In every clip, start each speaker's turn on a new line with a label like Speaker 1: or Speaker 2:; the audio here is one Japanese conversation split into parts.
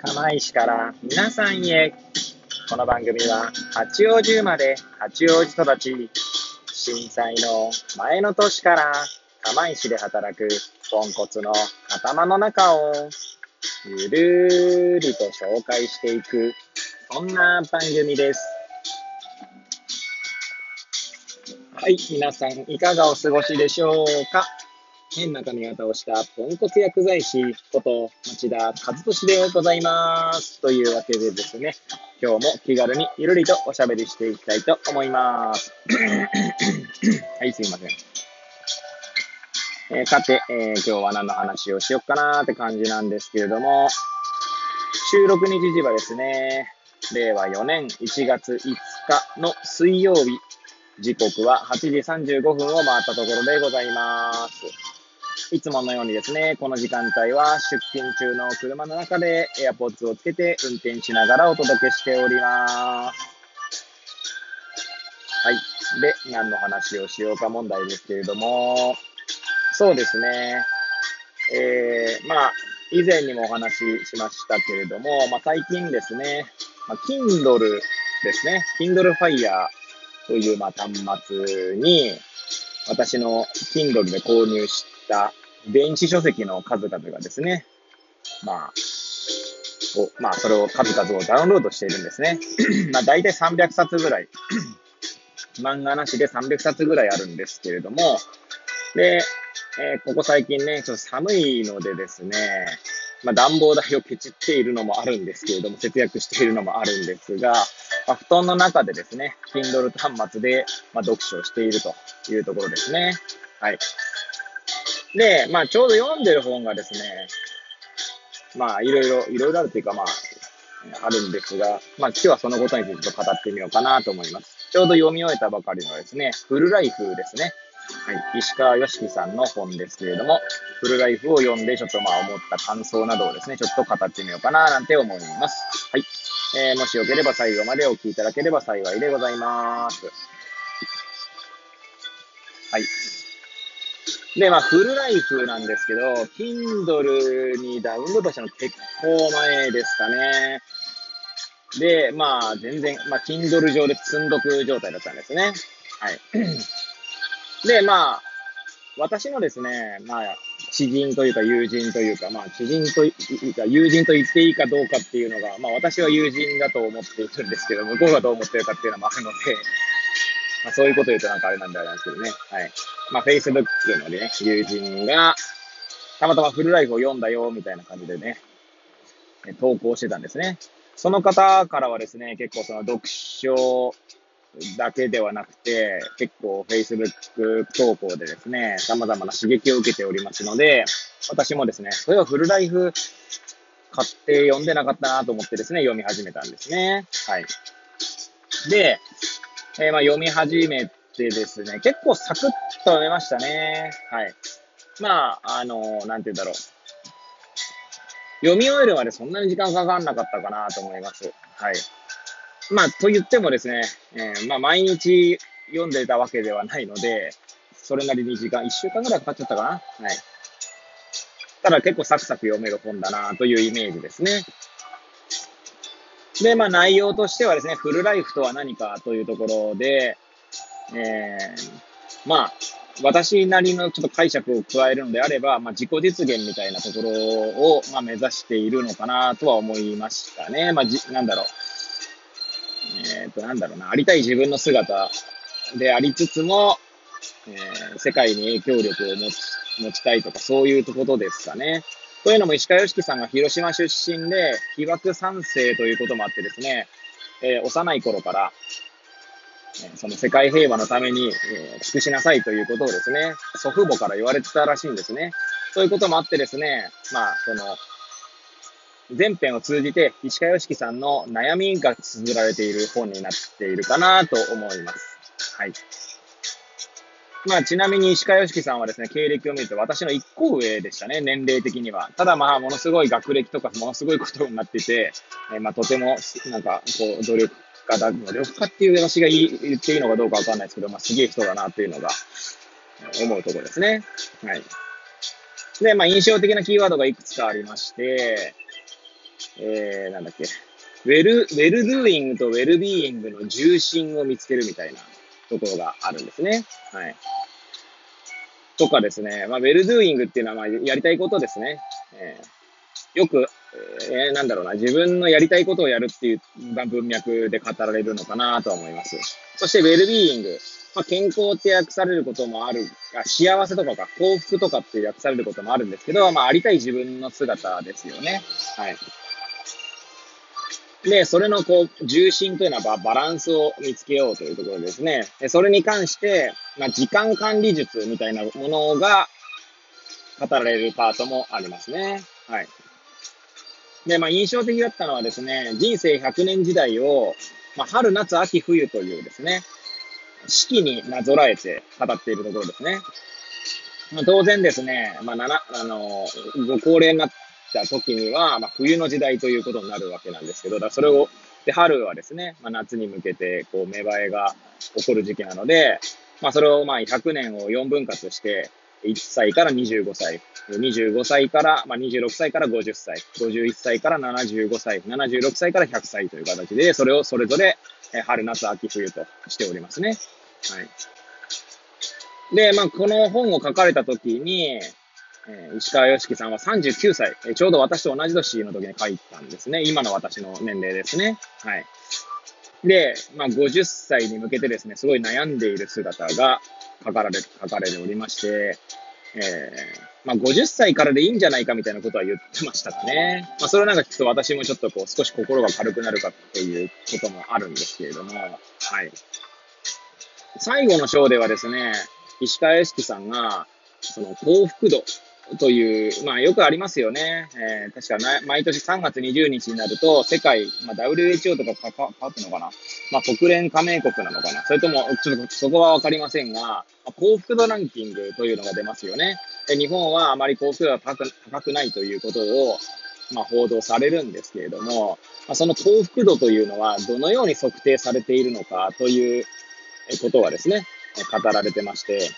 Speaker 1: 釜石から皆さんへ。この番組は八王子生まれ、八王子育ち、震災の前の年から釜石で働くポンコツの頭の中をゆるーりと紹介していく、そんな番組です。はい、皆さんいかがお過ごしでしょうか？変な髪型をしたポンコツ薬剤師こと町田和俊でございます。というわけでですね、今日も気軽にゆるりとおしゃべりしていきたいと思います。はい、すいません。えー、さて、えー、今日は何の話をしよっかなーって感じなんですけれども、収録日時はですね、令和4年1月5日の水曜日、時刻は8時35分を回ったところでございます。いつものようにですね、この時間帯は出勤中の車の中で AirPods をつけて運転しながらお届けしております。はい。で、何の話をしようか問題ですけれども、そうですね。えー、まあ、以前にもお話ししましたけれども、まあ、最近ですね、まあ、Kindle ですね、Kindle Fire という、まあ、端末に、私の Kindle で購入した電子書籍の数々がですね、まあ、おまあ、それを数々をダウンロードしているんですね。まあ、大体300冊ぐらい、漫画なしで300冊ぐらいあるんですけれども、で、えー、ここ最近ね、ちょっと寒いのでですね、まあ、暖房代をケチっているのもあるんですけれども、節約しているのもあるんですが、まあ、布団の中でですね、Kindle 端末で、まあ、読書をしているというところですね。はい。で、まあ、ちょうど読んでる本がですね、まあ、いろいろ、いろいろあるというか、まあ、あるんですが、まあ、今日はそのことについて語ってみようかなと思います。ちょうど読み終えたばかりのですね、フルライフですね。はい。石川良樹さんの本ですけれども、フルライフを読んで、ちょっとまあ思った感想などをですね、ちょっと語ってみようかななんて思います。はい。えー、もしよければ最後までお聞きいただければ幸いでございます。はい。で、まあ、フルライフなんですけど、Kindle にダウンロードしたの結構前ですかね。で、まあ、全然、まあ、Kindle 上で積んどく状態だったんですね。はい。で、まあ、私のですね、まあ、知人というか友人というか、まあ、知人というか、友人と言っていいかどうかっていうのが、まあ、私は友人だと思っているんですけど、向こうがどう思ってるかっていうのもあるので、まあ、そういうこと言うとなんかあれなんであれなんですけどね。はい。まあ、Facebook のね、友人が、たまたまフルライフを読んだよ、みたいな感じでね、投稿してたんですね。その方からはですね、結構その読書だけではなくて、結構 Facebook 投稿でですね、様々な刺激を受けておりますので、私もですね、それはフルライフ買って読んでなかったなと思ってですね、読み始めたんですね。はい。で、えー、まあ読み始めてですね、結構サクッと読めましたね。はい。まあ、あの、なんて言うんだろう。読み終えるまでそんなに時間かかんなかったかなと思います。はい。まあ、と言ってもですね、えー、まあ、毎日読んでたわけではないので、それなりに時間、1週間ぐらいかかっちゃったかな。はい。ただ結構サクサク読める本だなというイメージですね。で、まあ内容としてはですね、フルライフとは何かというところで、えー、まあ、私なりのちょっと解釈を加えるのであれば、まあ、自己実現みたいなところを、まあ、目指しているのかなとは思いましたね。まあ、じ、なんだろう。えっ、ー、と、なんだろうな。ありたい自分の姿でありつつも、えー、世界に影響力を持ち、持ちたいとか、そういうことですかね。というのも、石川良樹さんが広島出身で、被爆三世ということもあってですね、えー、幼い頃から、その世界平和のために、え尽くしなさいということをですね、祖父母から言われてたらしいんですね。そういうこともあってですね、まあ、その、前編を通じて、石川良樹さんの悩みが綴られている本になっているかなと思います。はい。まあ、ちなみに石川良樹さんはですね、経歴を見ると私の1個上でしたね、年齢的には。ただまあ、ものすごい学歴とか、ものすごいことになってて、えー、まあ、とても、なんか、こう、努力家だ、努力家っていう私が言っていいのかどうかわかんないですけど、まあ、すげえ人だなっていうのが、思うところですね。はい。で、まあ、印象的なキーワードがいくつかありまして、えー、なんだっけ、ウェル、 well-doing とウェルビーイングの重心を見つけるみたいなところがあるんですね。はい。とかですね、まあ、 well-doing っていうのは、まあ、やりたいことですね。えー、よく、えー、なんだろうな、自分のやりたいことをやるっていう文脈で語られるのかなとは思います。そして、ウェルビーイング。まあ、健康って訳されることもある、あ幸せとかか、幸福とかって訳されることもあるんですけど、まあ、ありたい自分の姿ですよね。はい。で、それのこう、重心というのはバランスを見つけようというところですね。でそれに関して、まあ、時間管理術みたいなものが語られるパートもありますね。はい。で、まあ、印象的だったのはですね、人生100年時代を、まあ、春、夏、秋、冬というですね、四季になぞらえて語っているところですね。まあ、当然ですね、まあ、なな、あの、ご高齢になった時には、まあ、冬の時代ということになるわけなんですけど、だそれを、で、春はですね、まあ、夏に向けて、こう、芽生えが起こる時期なので、まあ、それを、まあ、100年を4分割して、1歳から25歳、25歳から、まあ、26歳から50歳、51歳から75歳、76歳から100歳という形で、それをそれぞれ、春、夏、秋、冬としておりますね。はい。で、まあ、この本を書かれた時に、え、石川良樹さんは39歳、え、ちょうど私と同じ年の時に書いたんですね。今の私の年齢ですね。はい。で、まあ、50歳に向けてですね、すごい悩んでいる姿が書かれ、書かれておりまして、えー、まあ、50歳からでいいんじゃないかみたいなことは言ってましたかね。まあ、それをなんか聞くと私もちょっとこう、少し心が軽くなるかっていうこともあるんですけれども、はい。最後の章ではですね、石川良樹さんが、その幸福度という、まあよくありますよね。えー、確か、毎年3月20日になると、世界、まあ WHO とか関わってのかなまあ国連加盟国なのかなそれとも、ちょっとそこはわかりませんが、幸福度ランキングというのが出ますよね。で日本はあまり幸福度が高く高くないということを、まあ報道されるんですけれども、まあ、その幸福度というのはどのように測定されているのかということがですね、語られてまして、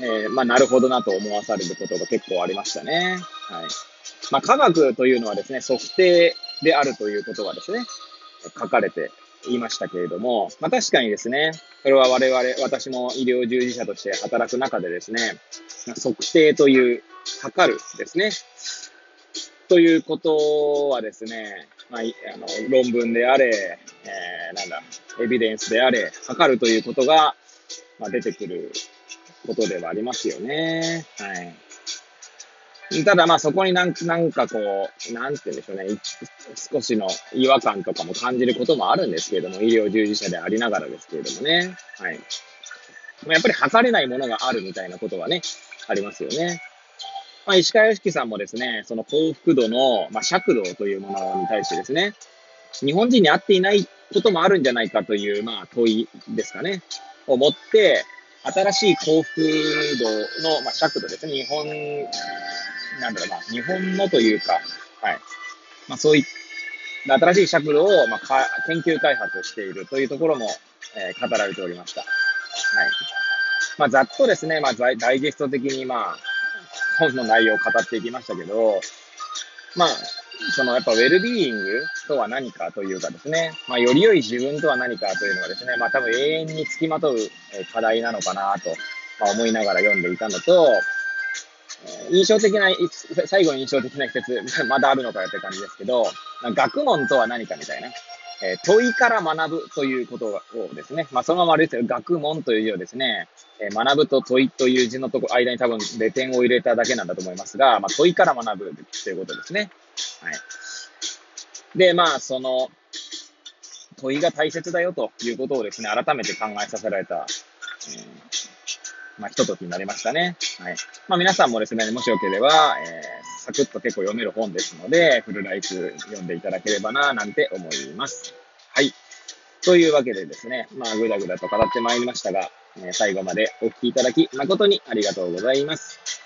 Speaker 1: えー、まあ、なるほどなと思わされることが結構ありましたね。はい。まあ、科学というのはですね、測定であるということがですね、書かれていましたけれども、まあ、確かにですね、それは我々、私も医療従事者として働く中でですね、測定という、測るですね、ということはですね、まあ、あの論文であれ、えー、なんだ、エビデンスであれ、測るということが、まあ、出てくることではありますよね。はい。ただまあそこになんなんかこう、なんて言うんでしょうね、少しの違和感とかも感じることもあるんですけれども、医療従事者でありながらですけれどもね。はい。やっぱり測れないものがあるみたいなことはね、ありますよね。まあ、石川良樹さんもですね、その幸福度の、まあ、尺度というものに対してですね、日本人に合っていないこともあるんじゃないかという、まあ、問いですかね、を持って、新しい幸福度の、まあ、尺度ですね。日本、なんだろうな、日本のというか、はい。まあ、そういった新しい尺度を、まあ、研究開発しているというところも、えー、語られておりました。はい。まあ、ざっとですね、まあ、ダイジェスト的に、まあ、本の内容を語っていきましたけど、まあ、そのやっぱウェルビーイングとは何かというかですね、まあ、より良い自分とは何かというのがですね、まあ多分永遠につきまとう課題なのかなと、まあ、思いながら読んでいたのと、印象的な、最後に印象的な一つ、まだあるのかよって感じですけど、学問とは何かみたいな。え問いから学ぶということをですね、まあそのままあれですよ、学問という字をですね、え学ぶと問いという字のとこ間に多分レ点を入れただけなんだと思いますが、まあ問いから学ぶということですね。はい。で、まあ、その、問いが大切だよということをですね、改めて考えさせられた、えー、まあ、ひとときになりましたね。はい。まあ、皆さんもですね、もしよければ、えー、サクッと結構読める本ですので、フルライフ読んでいただければな、なんて思います。はい。というわけでですね、まあ、ぐだぐだと語ってまいりましたが、えー、最後までお聞きいただき、誠にありがとうございます。